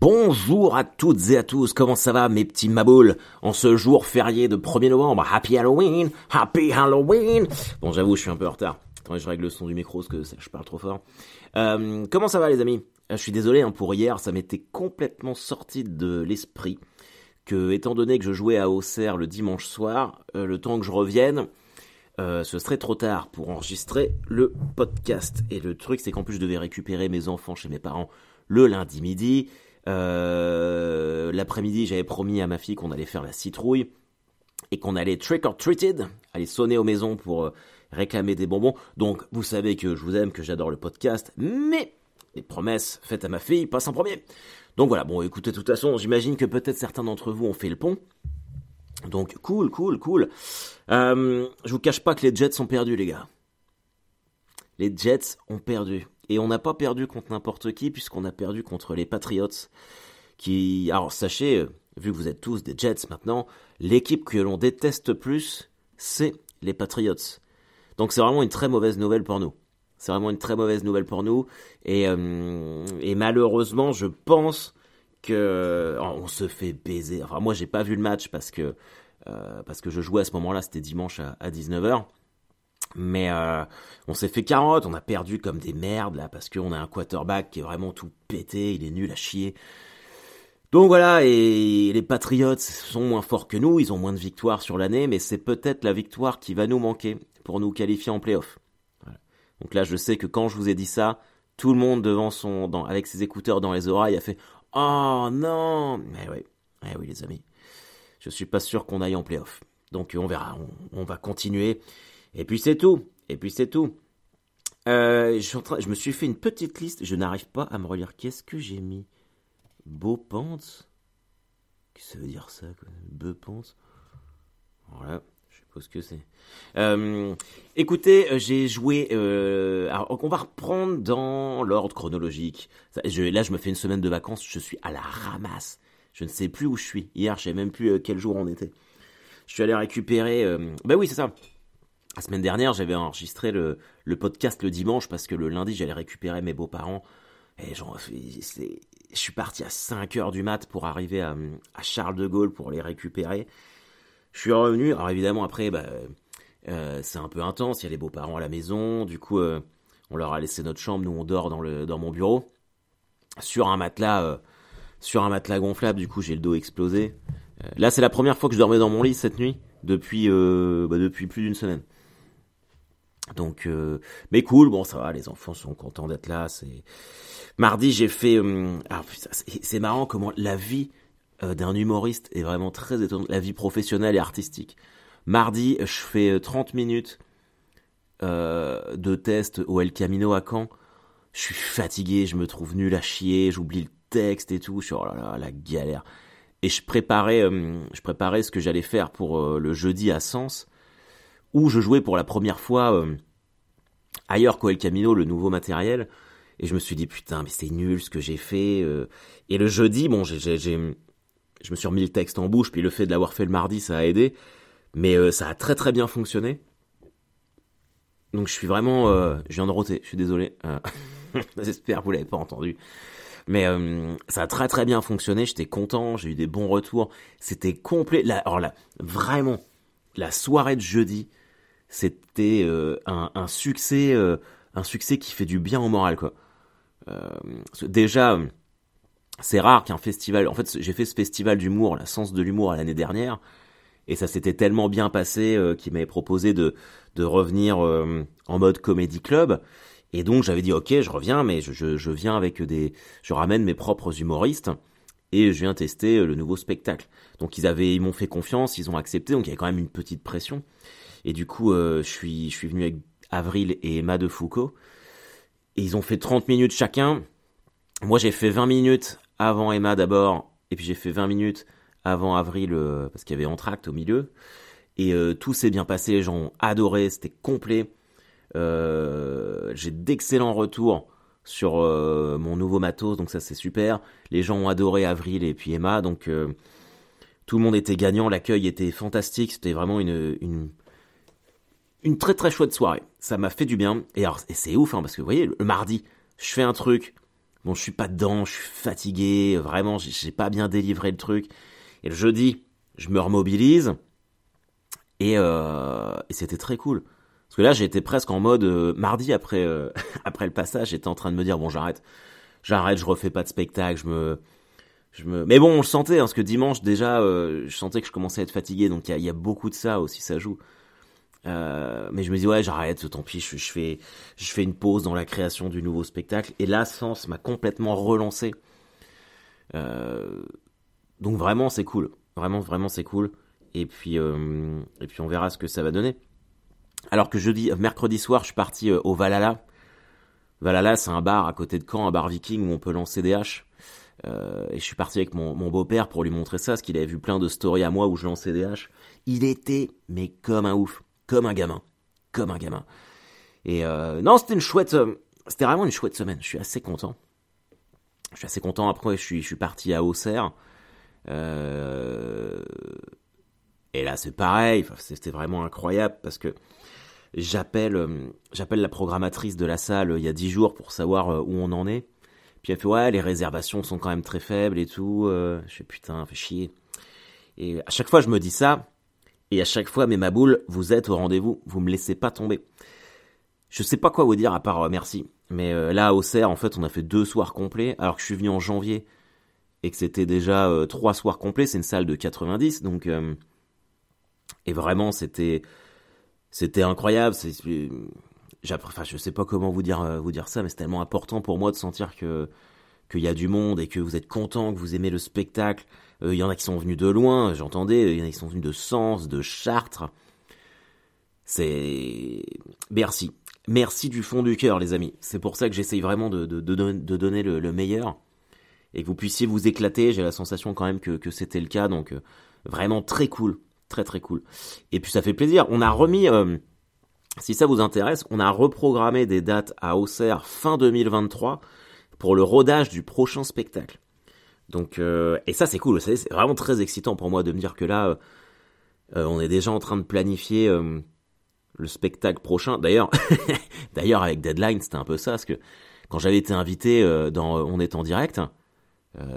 Bonjour à toutes et à tous, comment ça va mes petits maboules? En ce jour férié de 1er novembre, Happy Halloween, Happy Halloween Bon j'avoue je suis un peu en retard, attendez je règle le son du micro parce que je parle trop fort. Euh, comment ça va les amis? Euh, Je suis désolé hein, pour hier, ça m'était complètement sorti de l'esprit que étant donné que je jouais à Auxerre le dimanche soir, euh, le temps que je revienne, ce serait trop tard pour enregistrer le podcast. Et le truc c'est qu'en plus je devais récupérer mes enfants chez mes parents le lundi midi. Euh, l'après-midi, j'avais promis à ma fille qu'on allait faire la citrouille et qu'on allait trick or treated, aller sonner aux maisons pour euh, réclamer des bonbons. Donc, vous savez que je vous aime, que j'adore le podcast, mais les promesses faites à ma fille passent en premier. Donc voilà, bon, écoutez, de toute façon, j'imagine que peut-être certains d'entre vous ont fait le pont. Donc, cool, cool, cool. Euh, je vous cache pas que les Jets sont perdus, les gars. Les Jets ont perdu. Et on n'a pas perdu contre n'importe qui, puisqu'on a perdu contre les Patriots. Qui, alors sachez, euh, vu que vous êtes tous des Jets maintenant, l'équipe que l'on déteste plus, c'est les Patriots. Donc c'est vraiment une très mauvaise nouvelle pour nous. C'est vraiment une très mauvaise nouvelle pour nous. Et, euh, malheureusement, je pense que oh, on se fait baiser. Enfin, moi, j'ai pas vu le match parce que euh, parce que je jouais à ce moment-là. C'était dimanche à, à 19h. Mais euh, on s'est fait carotte, on a perdu comme des merdes là parce qu'on a un quarterback qui est vraiment tout pété, il est nul à chier. Donc voilà, et les Patriots sont moins forts que nous, ils ont moins de victoires sur l'année, mais c'est peut-être la victoire qui va nous manquer pour nous qualifier en playoff. Donc là, je sais que quand je vous ai dit ça, tout le monde devant son, avec ses écouteurs dans les oreilles a fait Oh non Mais oui, eh oui les amis, je suis pas sûr qu'on aille en playoff. Donc on verra, on va continuer. Et puis c'est tout. Et puis c'est tout. Euh, je, me suis fait une petite liste. Je n'arrive pas à me relire. Qu'est-ce que j'ai mis? Beau pants? Qu'est-ce que ça veut dire ça Beau pants? Voilà. Je ce que c'est. Euh, écoutez, euh, j'ai joué. Alors, on va reprendre dans l'ordre chronologique. Là, je me fais une semaine de vacances. Je suis à la ramasse. Je ne sais plus où je suis. Hier, je sais même plus quel jour on était. Je suis allé récupérer. ben oui, c'est ça. La semaine dernière, j'avais enregistré le, podcast le dimanche parce que le lundi, j'allais récupérer mes beaux-parents. Et je suis parti à 5 heures du mat pour arriver à, Charles de Gaulle pour les récupérer. Je suis revenu. Alors évidemment, après, bah, euh, c'est un peu intense. Il y a les beaux-parents à la maison. Du coup, euh, on leur a laissé notre chambre. Nous, on dort dans, mon bureau. Sur un matelas, euh, sur un matelas gonflable. Du coup, j'ai le dos explosé. Là, c'est la première fois que je dormais dans mon lit cette nuit depuis, bah, depuis plus d'une semaine. Donc, euh, mais cool, bon, ça va, les enfants sont contents d'être là. C'est mardi, j'ai fait. Euh, c'est marrant comment la vie euh, d'un humoriste est vraiment très étonnante, la vie professionnelle et artistique. Mardi, je fais 30 minutes de test au El Camino à Caen. Je suis fatigué, je me trouve nul à chier, j'oublie le texte et tout. Je suis oh là là, la galère. Et je préparais, je préparais ce que j'allais faire pour le jeudi à Sens où je jouais pour la première fois euh, ailleurs qu'au El Camino, le nouveau matériel. Et je me suis dit, putain, mais c'est nul ce que j'ai fait. Euh. Et le jeudi, bon, j'ai, j'ai, je me suis remis le texte en bouche, puis le fait de l'avoir fait le mardi, ça a aidé. Mais euh, ça a très très bien fonctionné. Donc je suis vraiment... je viens de roter, je suis désolé. J'espère que vous l'avez pas entendu. Mais ça a très très bien fonctionné, j'étais content, j'ai eu des bons retours. C'était complet. Alors là, vraiment, la soirée de jeudi, c'était euh, un, succès, euh, un succès qui fait du bien au moral quoi. Euh, déjà, c'est rare qu'un festival. En fait, j'ai fait ce festival d'humour, la Sens de l'humour l'année dernière, et ça s'était tellement bien passé qu'il m'avait proposé de de revenir en mode comédie club. Et donc j'avais dit ok, je reviens, mais je, je, viens avec des, je ramène mes propres humoristes et je viens tester le nouveau spectacle. Donc ils avaient, ils m'ont fait confiance, ils ont accepté, donc il y avait quand même une petite pression. Et du coup, euh, je, suis, je suis venu avec Avril et Emma de Foucault. Et ils ont fait 30 minutes chacun. Moi, j'ai fait 20 minutes avant Emma d'abord. Et puis j'ai fait 20 minutes avant Avril euh, parce qu'il y avait Entracte au milieu. Et euh, tout s'est bien passé, les gens ont adoré, c'était complet. j'ai d'excellents retours sur mon nouveau matos, donc ça c'est super. Les gens ont adoré Avril et puis Emma, donc tout le monde était gagnant, l'accueil était fantastique, c'était vraiment une, une, une très très chouette soirée. Ça m'a fait du bien. Et alors, c'est ouf, hein, parce que vous voyez, le mardi, je fais un truc bon, je suis pas dedans, je suis fatigué, vraiment, j'ai pas bien délivré le truc. Et le jeudi, je me remobilise et, euh, et c'était très cool. Parce que là, j'étais presque en mode euh, mardi après euh, après le passage, j'étais en train de me dire bon, j'arrête, j'arrête, je refais pas de spectacle, je me je me... Mais bon, on le sentait, hein, parce que dimanche déjà, je sentais que je commençais à être fatigué, donc il y a, y a, beaucoup de ça aussi, ça joue. Euh, mais je me dis ouais j'arrête, tant pis, je, fais je fais une pause dans la création du nouveau spectacle. Et là, Sens m'a complètement relancé. Euh, donc vraiment c'est cool, vraiment vraiment c'est cool. Et puis euh, et puis on verra ce que ça va donner. Alors que jeudi, mercredi soir, je suis parti euh, au Valhalla. Valhalla, c'est un bar à côté de Caen, un bar viking où on peut lancer des haches. Euh, et je suis parti avec mon, mon beau-père pour lui montrer ça, parce qu'il avait vu plein de stories à moi où je lançais des haches. Il était, mais comme un ouf comme un gamin, comme un gamin. Et euh, non, c'était une chouette, euh, c'était vraiment une chouette semaine. Je suis assez content. Je suis assez content. Après, je suis, je suis parti à Auxerre. Euh, et là, c'est pareil. C'était vraiment incroyable parce que j'appelle, euh, j'appelle la programmatrice de la salle il y a dix jours pour savoir où on en est. Puis elle fait ouais, les réservations sont quand même très faibles et tout. je fais putain, fait chier. Et à chaque fois, je me dis ça. Et à chaque fois, mais ma boule, vous êtes au rendez-vous, vous me laissez pas tomber. Je sais pas quoi vous dire à part euh, merci. Mais euh, là, au CER, en fait, on a fait deux soirs complets, alors que je suis venu en janvier et que c'était déjà euh, trois soirs complets. C'est une salle de 90, donc et vraiment, c'était c'était incroyable. C'est enfin, je sais pas comment vous dire vous dire ça, mais c'est tellement important pour moi de sentir que qu'il y a du monde et que vous êtes content, que vous aimez le spectacle. Il euh, y en a qui sont venus de loin, j'entendais, il y en a qui sont venus de Sens, de Chartres. C'est... Merci. Merci du fond du cœur, les amis. C'est pour ça que j'essaye vraiment de, donner le, meilleur. Et que vous puissiez vous éclater. J'ai la sensation quand même que, que c'était le cas. Donc, euh, vraiment très cool. Très très cool. Et puis ça fait plaisir. On a remis... Euh, si ça vous intéresse, on a reprogrammé des dates à Auxerre fin 2023 pour le rodage du prochain spectacle. Donc euh, et ça c'est cool, c'est vraiment très excitant pour moi de me dire que là euh, on est déjà en train de planifier euh, le spectacle prochain. D'ailleurs, d'ailleurs avec Deadline c'était un peu ça parce que quand j'avais été invité dans On est en direct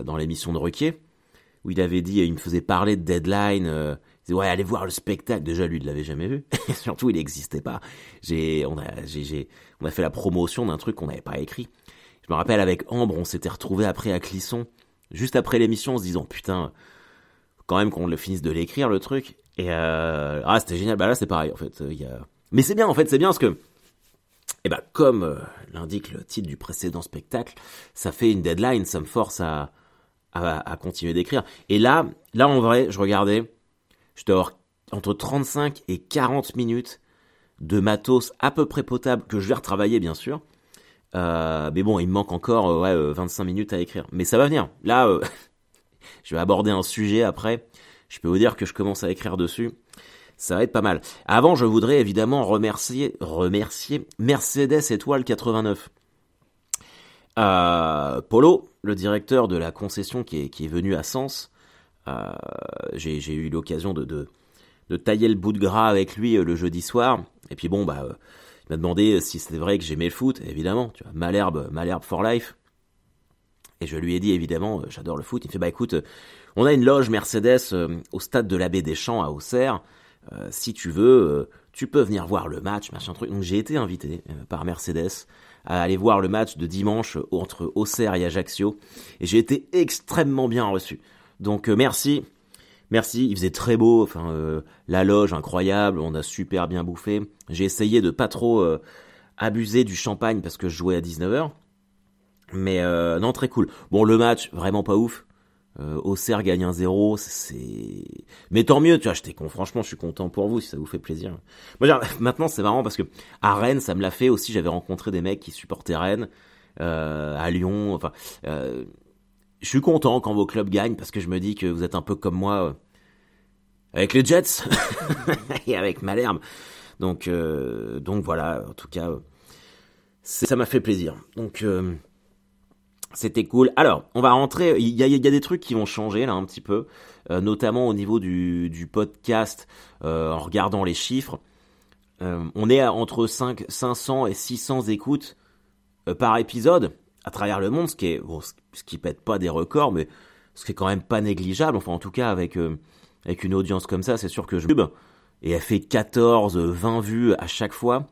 dans l'émission de Ruquier où il avait dit il me faisait parler de Deadline il disait ouais allez voir le spectacle. Déjà lui il l'avait jamais vu. Surtout il n'existait pas. On a on a fait la promotion d'un truc qu'on n'avait pas écrit. Je me rappelle avec Ambre on s'était retrouvé après à Clisson juste après l'émission en se disant putain, quand même qu'on le finisse de l'écrire le truc. Et euh, ah c'était génial. Bah là c'est pareil en fait. Mais c'est bien en fait, c'est bien parce que et bah comme euh, l'indique le titre du précédent spectacle, ça fait une deadline, ça me force à à, à continuer d'écrire. Et là, là en vrai, je regardais, je dois avoir entre 35 et 40 minutes de matos à peu près potable que je vais retravailler bien sûr. Euh, mais bon, il me manque encore euh, ouais, 25 euh, minutes à écrire. Mais ça va venir. Là, je vais aborder un sujet après. Je peux vous dire que je commence à écrire dessus. Ça va être pas mal. Avant, je voudrais évidemment remercier, remercier Mercedes Étoile 89. Euh, Polo, le directeur de la concession qui est, venu à Sens, euh, j'ai eu l'occasion de, de, de, tailler le bout de gras avec lui le jeudi soir. Et puis bon, bah, il m'a demandé si c'était vrai que j'aimais le foot, évidemment, tu vois, Malherbe, Malherbe for life. Et je lui ai dit évidemment, euh, j'adore le foot. Il me fait bah écoute, euh, on a une loge Mercedes euh, au stade de l'abbé des Champs à Auxerre. si tu veux, tu peux venir voir le match, machin truc. Donc j'ai été invité par Mercedes à aller voir le match de dimanche entre Auxerre et Ajaccio. Et j'ai été extrêmement bien reçu. Donc merci, Merci, il faisait très beau, enfin euh, la loge incroyable, on a super bien bouffé. J'ai essayé de pas trop euh, abuser du champagne parce que je jouais à 19h. Mais euh, non, très cool. Bon, le match, vraiment pas ouf. Auxerre gagne 1-0, c'est... Mais tant mieux, tu vois, j'étais con. Franchement, je suis content pour vous si ça vous fait plaisir. Maintenant, c'est marrant parce que à Rennes, ça me l'a fait aussi. J'avais rencontré des mecs qui supportaient Rennes, à Lyon, enfin je suis content quand vos clubs gagnent parce que je me dis que vous êtes un peu comme moi euh, avec les Jets et avec Malherbe. Donc, euh, donc voilà, en tout cas, ça m'a fait plaisir. Donc, euh, c'était cool. Alors, on va rentrer. Il y a, des trucs qui vont changer là un petit peu, notamment au niveau du, du podcast, en regardant les chiffres. on est à entre 5, 500 et 600 écoutes par épisode. À travers le monde, ce qui est bon, ce qui pète pas des records, mais ce qui est quand même pas négligeable. Enfin, en tout cas, avec euh, avec une audience comme ça, c'est sûr que je et elle fait 14, 20 vues à chaque fois.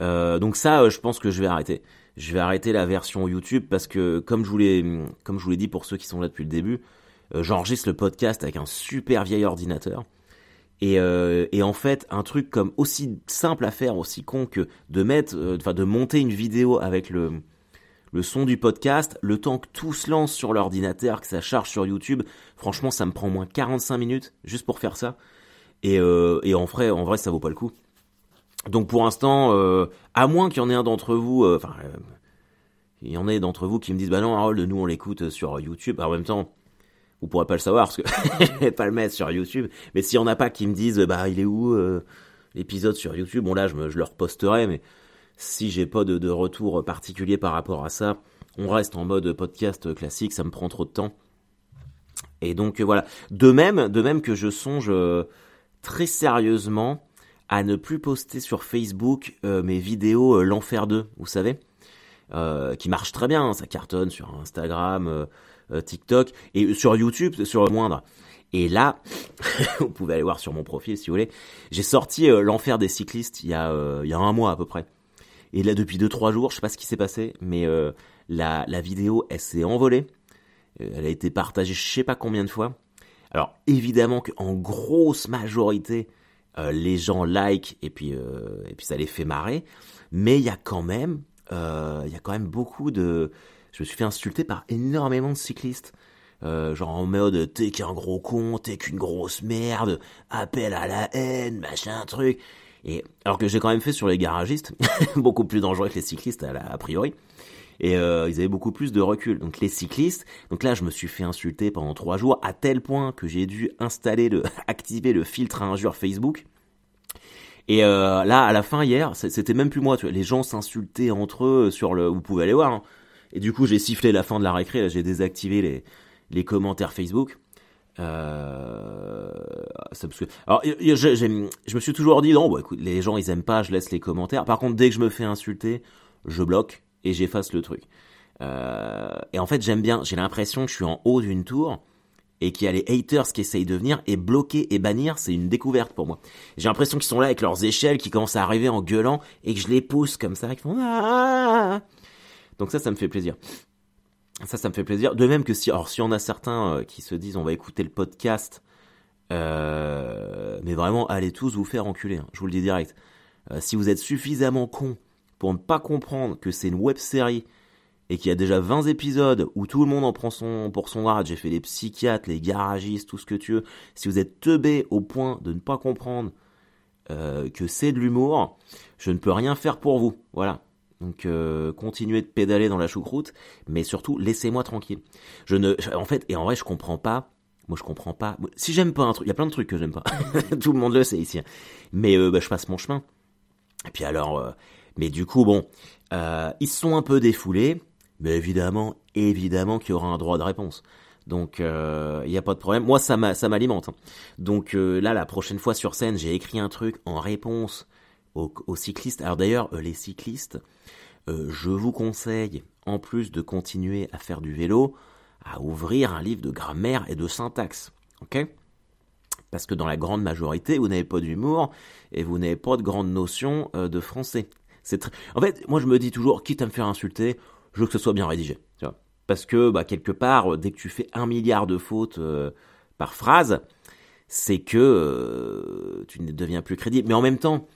Euh, donc ça, euh, je pense que je vais arrêter. Je vais arrêter la version YouTube parce que, comme je vous l'ai, comme je vous l'ai dit pour ceux qui sont là depuis le début, j'enregistre le podcast avec un super vieil ordinateur. Et, et, en fait, un truc comme aussi simple à faire, aussi con que de mettre, enfin de monter une vidéo avec le le son du podcast, le temps que tout se lance sur l'ordinateur, que ça charge sur YouTube, franchement, ça me prend moins 45 minutes juste pour faire ça. Et, euh, et en vrai, en vrai, ça vaut pas le coup. Donc pour l'instant, euh, à moins qu'il y en ait un d'entre vous, euh, enfin, il y en ait d'entre vous qui me disent, bah non, Harold, nous on l'écoute sur YouTube. en même temps, vous pourrez pas le savoir parce que je vais pas le mettre sur YouTube. Mais s'il y en a pas qui me disent, bah il est où l'épisode sur YouTube, bon là je le reposterai, mais si j'ai pas de, retour particulier par rapport à ça, on reste en mode podcast classique, ça me prend trop de temps. Et donc voilà. De même, de même que je songe très sérieusement à ne plus poster sur Facebook euh, mes vidéos euh, l'enfer 2, vous savez, euh, qui marche très bien, hein, ça cartonne sur Instagram, euh, euh, TikTok et sur YouTube sur le moindre. Et là, vous pouvez aller voir sur mon profil si vous voulez, j'ai sorti l'enfer des cyclistes il y a il y a un mois à peu près. Et là depuis deux trois jours, je sais pas ce qui s'est passé, mais la la vidéo elle s'est envolée. Elle a été partagée je sais pas combien de fois. Alors évidemment qu'en grosse majorité, euh, les gens like et puis euh, et puis ça les fait marrer, mais il y a quand même euh, il y a quand même beaucoup de je me suis fait insulter par énormément de cyclistes. Euh, genre en mode t'es qu'un gros con, t'es qu'une grosse merde, appel à la haine, machin truc. Et alors que j'ai quand même fait sur les garagistes, beaucoup plus dangereux que les cyclistes a, a priori et euh, ils avaient beaucoup plus de recul. Donc les cyclistes, donc là je me suis fait insulter pendant trois jours à tel point que j'ai dû installer le, activer le filtre à injure Facebook. Et euh, là, à la fin hier, c'était même plus moi. Tu vois, les gens s'insultaient entre eux sur le. Vous pouvez aller voir. Hein. Et du coup, j'ai sifflé la fin de la récré. J'ai désactivé les les commentaires Facebook. Euh, ça, parce que, alors, je, je, me suis toujours dit non, bon, écoute, les gens ils aiment pas, je laisse les commentaires. Par contre, dès que je me fais insulter, je bloque et j'efface le truc. Euh, et en fait, j'aime bien, j'ai l'impression que je suis en haut d'une tour et qu'il y a les haters qui essayent de venir et bloquer et bannir, c'est une découverte pour moi. J'ai l'impression qu'ils sont là avec leurs échelles, qui commencent à arriver en gueulant et que je les pousse comme ça, qui font ah donc ça, ça me fait plaisir. Ça, ça me fait plaisir. De même que si, alors si on a certains euh, qui se disent on va écouter le podcast, euh, mais vraiment allez tous vous faire enculer. Hein, je vous le dis direct. Euh, si vous êtes suffisamment con pour ne pas comprendre que c'est une web série et qu'il y a déjà 20 épisodes où tout le monde en prend son pour son grade, j'ai fait les psychiatres, les garagistes, tout ce que tu veux. Si vous êtes teubé au point de ne pas comprendre euh, que c'est de l'humour, je ne peux rien faire pour vous. Voilà. Donc euh, continuez de pédaler dans la choucroute, mais surtout laissez-moi tranquille. Je ne, en fait, et en vrai, je comprends pas. Moi, je comprends pas. Si j'aime pas un truc, il y a plein de trucs que j'aime pas. Tout le monde le sait ici. Hein. Mais euh, bah, je passe mon chemin. Et puis alors, euh, mais du coup, bon, euh, ils sont un peu défoulés, mais évidemment, évidemment qu'il y aura un droit de réponse. Donc, il euh, n'y a pas de problème. Moi, ça m'alimente. Hein. Donc euh, là, la prochaine fois sur scène, j'ai écrit un truc en réponse aux, cyclistes. Alors d'ailleurs, euh, les cyclistes, euh, je vous conseille, en plus de continuer à faire du vélo, à ouvrir un livre de grammaire et de syntaxe. Ok? Parce que dans la grande majorité, vous n'avez pas d'humour et vous n'avez pas de grande notion de français. C'est En fait, moi je me dis toujours, quitte à me faire insulter, je veux que ce soit bien rédigé. Parce que bah, quelque part, dès que tu fais un milliard de fautes euh, par phrase, c'est que euh, tu ne deviens plus crédible. Mais en même temps,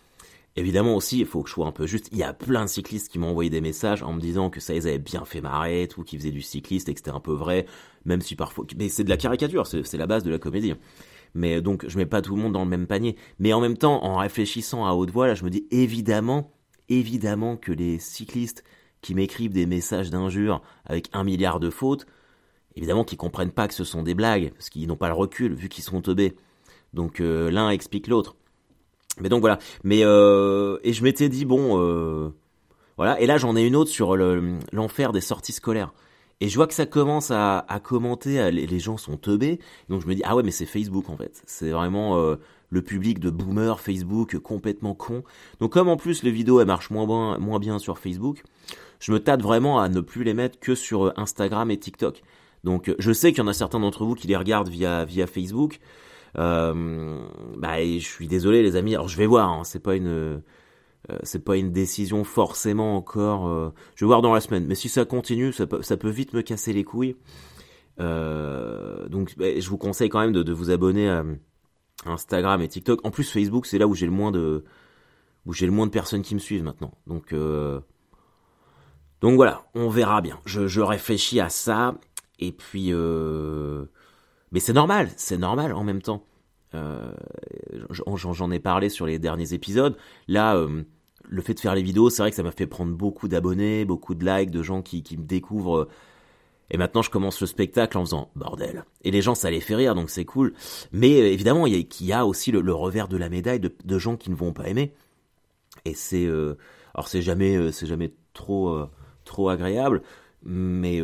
évidemment aussi, il faut que je sois un peu juste. Il y a plein de cyclistes qui m'ont envoyé des messages en me disant que ça les avait bien fait marrer, tout, qu'ils faisaient du cycliste et que c'était un peu vrai, même si parfois. Mais c'est de la caricature, c'est la base de la comédie. Mais donc, je mets pas tout le monde dans le même panier. Mais en même temps, en réfléchissant à haute voix, là, je me dis évidemment évidemment que les cyclistes qui m'écrivent des messages d'injures avec un milliard de fautes, évidemment qu'ils comprennent pas que ce sont des blagues, parce qu'ils n'ont pas le recul, vu qu'ils sont teubés. Donc euh, l'un explique l'autre. Mais donc voilà. Mais euh, et je m'étais dit bon, euh, voilà. Et là j'en ai une autre sur l'enfer des sorties scolaires. Et je vois que ça commence à, commenter, les, gens sont teubés. Donc je me dis ah ouais mais c'est Facebook en fait. C'est vraiment le public de boomer Facebook complètement con. Donc comme en plus les vidéos elles marchent moins bien, sur Facebook, je me tâte vraiment à ne plus les mettre que sur Instagram et TikTok. Donc je sais qu'il y en a certains d'entre vous qui les regardent via Facebook. Euh, bah, je suis désolé les amis. Alors je vais voir. Hein, c'est pas une c'est pas une décision forcément encore. je vais voir dans la semaine. Mais si ça continue, ça peut, vite me casser les couilles. donc bah, je vous conseille quand même de, de vous abonner à Instagram et TikTok. En plus Facebook, c'est là où j'ai le moins de où j'ai le moins de personnes qui me suivent maintenant. Donc, euh, donc voilà, on verra bien. Je, je réfléchis à ça. Et puis, euh, mais c'est normal, c'est normal en même temps. Euh, J'en ai parlé sur les derniers épisodes. Là, euh, le fait de faire les vidéos, c'est vrai que ça m'a fait prendre beaucoup d'abonnés, beaucoup de likes, de gens qui, qui me découvrent. Et maintenant, je commence le spectacle en faisant bordel. Et les gens, ça les fait rire, donc c'est cool. Mais euh, évidemment, il y, a aussi le, revers de la médaille de, gens qui ne vont pas aimer et c'est euh, alors c'est jamais euh, c'est jamais trop trop agréable mais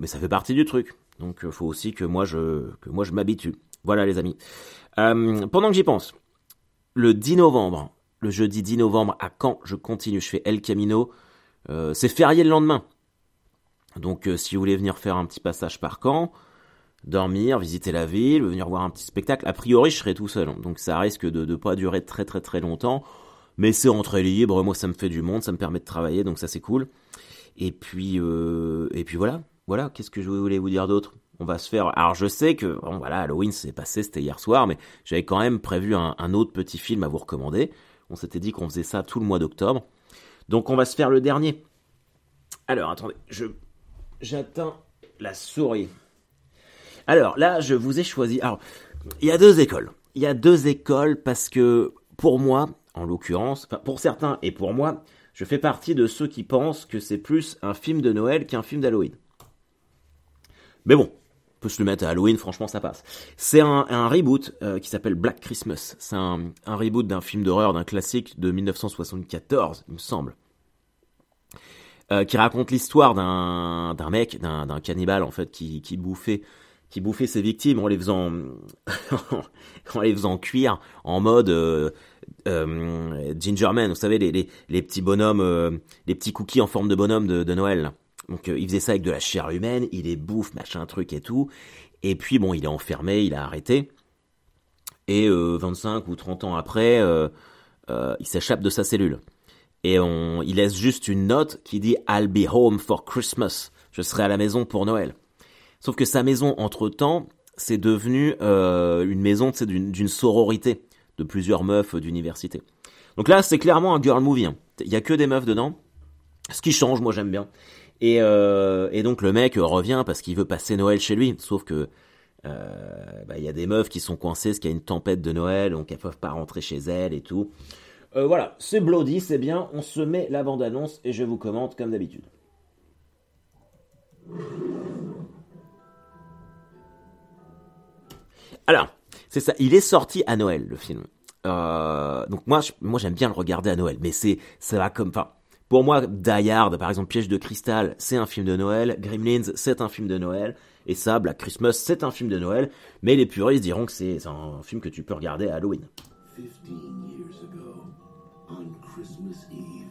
mais ça fait partie du truc donc il faut aussi que moi je que moi je m'habitue. Voilà les amis. Pendant que j'y pense le 10 novembre le jeudi 10 novembre à Caen je continue? Je fais El Camino. C'est férié le lendemain. Donc si vous voulez venir faire un petit passage par Caen dormir, visiter la ville, venir voir un petit spectacle. A priori, je serai tout seul, donc ça risque de ne pas durer très très très longtemps. Mais c'est entrée libre, moi ça me fait du monde, ça me permet de travailler, donc ça c'est cool. Et puis, euh, et puis voilà, voilà, qu'est-ce que je voulais vous dire d'autre? On va se faire. Alors je sais que bon voilà, Halloween c'est passé, c'était hier soir, mais j'avais quand même prévu un, un, autre petit film à vous recommander. On s'était dit qu'on faisait ça tout le mois d'octobre, donc on va se faire le dernier. Alors attendez, je j'atteins la souris. Alors là, je vous ai choisi. Alors il y a deux écoles. Il y a deux écoles parce que pour moi, en l'occurrence, pour certains et pour moi, je fais partie de ceux qui pensent que c'est plus un film de Noël qu'un film d'Halloween. Mais bon, on peut se le mettre à Halloween, franchement ça passe. C'est un, reboot euh, qui s'appelle Black Christmas. C'est un, reboot d'un film d'horreur, d'un classique de 1974, il me semble. Euh, qui raconte l'histoire d'un mec, d'un cannibale en fait, qui, qui bouffait qui bouffait ses victimes en les faisant en les faisant cuire en mode euh, euh, Gingerman, vous savez les, les, les petits bonhommes, les petits cookies en forme de bonhomme de, de Noël. Donc il faisait ça avec de la chair humaine, il est bouffe, machin truc et tout. Et puis bon, il est enfermé, il a arrêté. Et 25 ou 30 ans après, il s'échappe de sa cellule. Et il laisse juste une note qui dit I'll be home for Christmas. Je serai à la maison pour Noël. Sauf que sa maison, entre-temps, c'est devenu euh, une maison d'une sororité de plusieurs meufs d'université. Donc là, c'est clairement un girl movie. Hein. Il y a que des meufs dedans. Ce qui change, moi j'aime bien. Et, euh, et, donc le mec revient parce qu'il veut passer Noël chez lui. Sauf que euh, bah, il y a des meufs qui sont coincées parce qu'il y a une tempête de Noël, donc elles peuvent pas rentrer chez elles et tout. Euh, voilà, c'est bloody, c'est bien. On se met la bande-annonce et je vous commente comme d'habitude. Alors, c'est ça. Il est sorti à Noël, le film. Euh, donc moi, moi j'aime bien le regarder à Noël, mais c'est ça va comme, enfin, pour moi, Die Hard, par exemple, Piège de cristal, c'est un film de Noël. Gremlins, c'est un film de Noël. Et ça, Black Christmas, c'est un film de Noël. Mais les puristes diront que c'est un film que tu peux regarder à Halloween. 15 years ago, on Christmas Eve,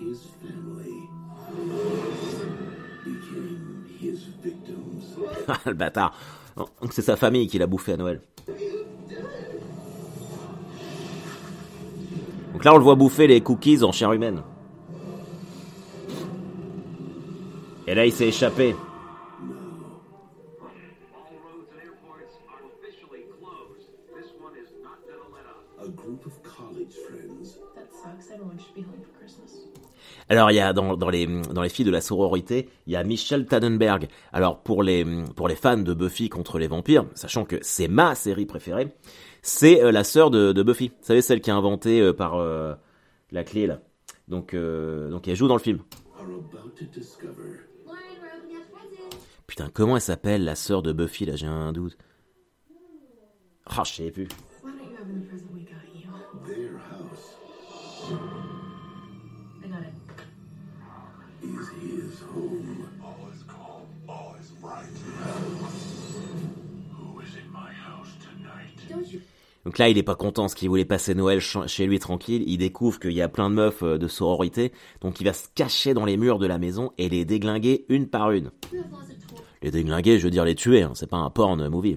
his family became his victims. le bâtard. Donc c'est sa famille qui l'a bouffé à Noël. Donc là, on le voit bouffer les cookies en chair humaine. Et là, il s'est échappé. Alors il y a dans, les dans les filles de la sororité, il y a Michelle Tannenberg. Alors pour les pour les fans de Buffy contre les vampires, sachant que c'est ma série préférée, c'est euh, la sœur de, de, Buffy. Vous savez celle qui a inventé euh, par euh, la clé là. Donc donc elle joue dans le film. Putain, comment elle s'appelle la sœur de Buffy là, j'ai un doute. Ah, oh, je sais plus. Donc là, il est pas content, ce qu'il voulait passer Noël chez lui tranquille. Il découvre qu'il y a plein de meufs euh, de sororité, donc il va se cacher dans les murs de la maison et les déglinguer une par une. Les déglinguer, je veux dire les tuer, hein, c'est pas un porn movie.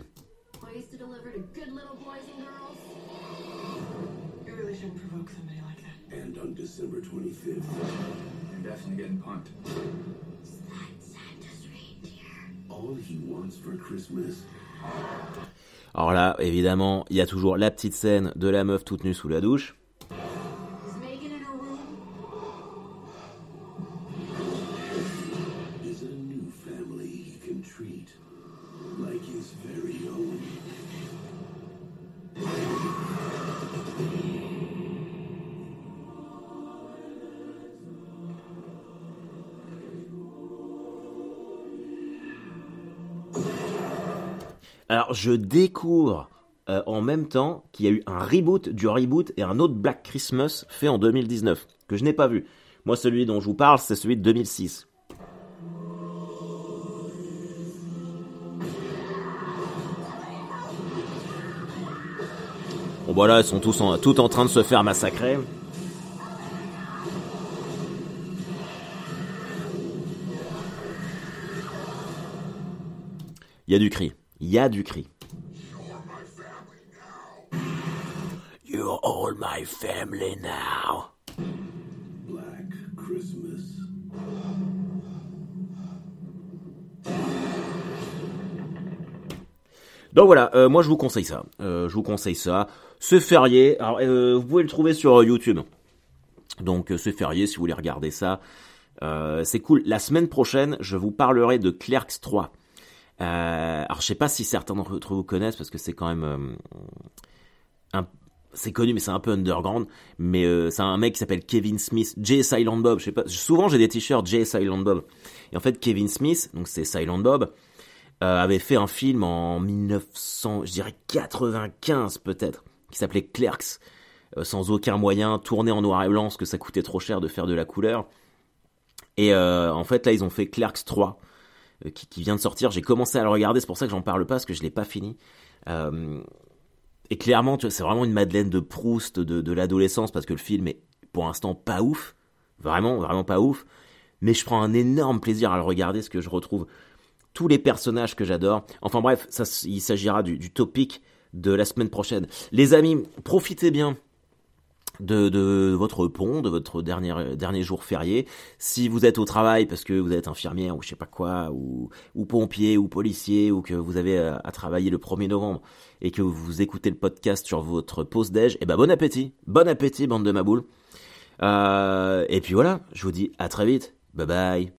Alors là, évidemment, il y a toujours la petite scène de la meuf toute nue sous la douche. Je découvre euh, en même temps qu'il y a eu un reboot du reboot et un autre Black Christmas fait en 2019, que je n'ai pas vu. Moi, celui dont je vous parle, c'est celui de 2006. Bon voilà, ils sont tous en, train de se faire massacrer. Il y a du cri. Il y a du cri. You're all my family now. Black Christmas. Donc voilà, euh, moi je vous conseille ça. Euh, je vous conseille ça. Ce férié, alors euh, vous pouvez le trouver sur YouTube. Donc ce férié, si vous voulez regarder ça, c'est cool. La semaine prochaine, je vous parlerai de Clerks 3. Euh, alors je sais pas si certains d'entre vous connaissent parce que c'est quand même euh, c'est connu mais c'est un peu underground. Mais euh, c'est un mec qui s'appelle Kevin Smith, J Silent Bob. Je sais pas. Souvent j'ai des t-shirts J Silent Bob. Et en fait Kevin Smith, donc c'est Silent Bob, euh, avait fait un film en 1900, je dirais 95 peut-être, qui s'appelait Clerks, euh, sans aucun moyen, tourné en noir et blanc parce que ça coûtait trop cher de faire de la couleur. Et en fait là ils ont fait Clerks 3 euh, qui, vient de sortir. J'ai commencé à le regarder, c'est pour ça que j'en parle pas, parce que je l'ai pas fini. Euh, et clairement, c'est vraiment une Madeleine de Proust de, l'adolescence, parce que le film est pour l'instant pas ouf. Vraiment, vraiment pas ouf. Mais je prends un énorme plaisir à le regarder, parce que je retrouve tous les personnages que j'adore. Enfin bref, il s'agira du, du topic de la semaine prochaine. Les amis, profitez bien de, votre pont, de votre dernier, dernier jour férié. Si vous êtes au travail parce que vous êtes infirmière ou je sais pas quoi, ou, ou pompier ou policier, ou que vous avez à, travailler le 1er novembre et que vous écoutez le podcast sur votre pause déj, eh ben bon appétit, bon appétit bande de maboules. Euh, et puis voilà, je vous dis à très vite, bye bye.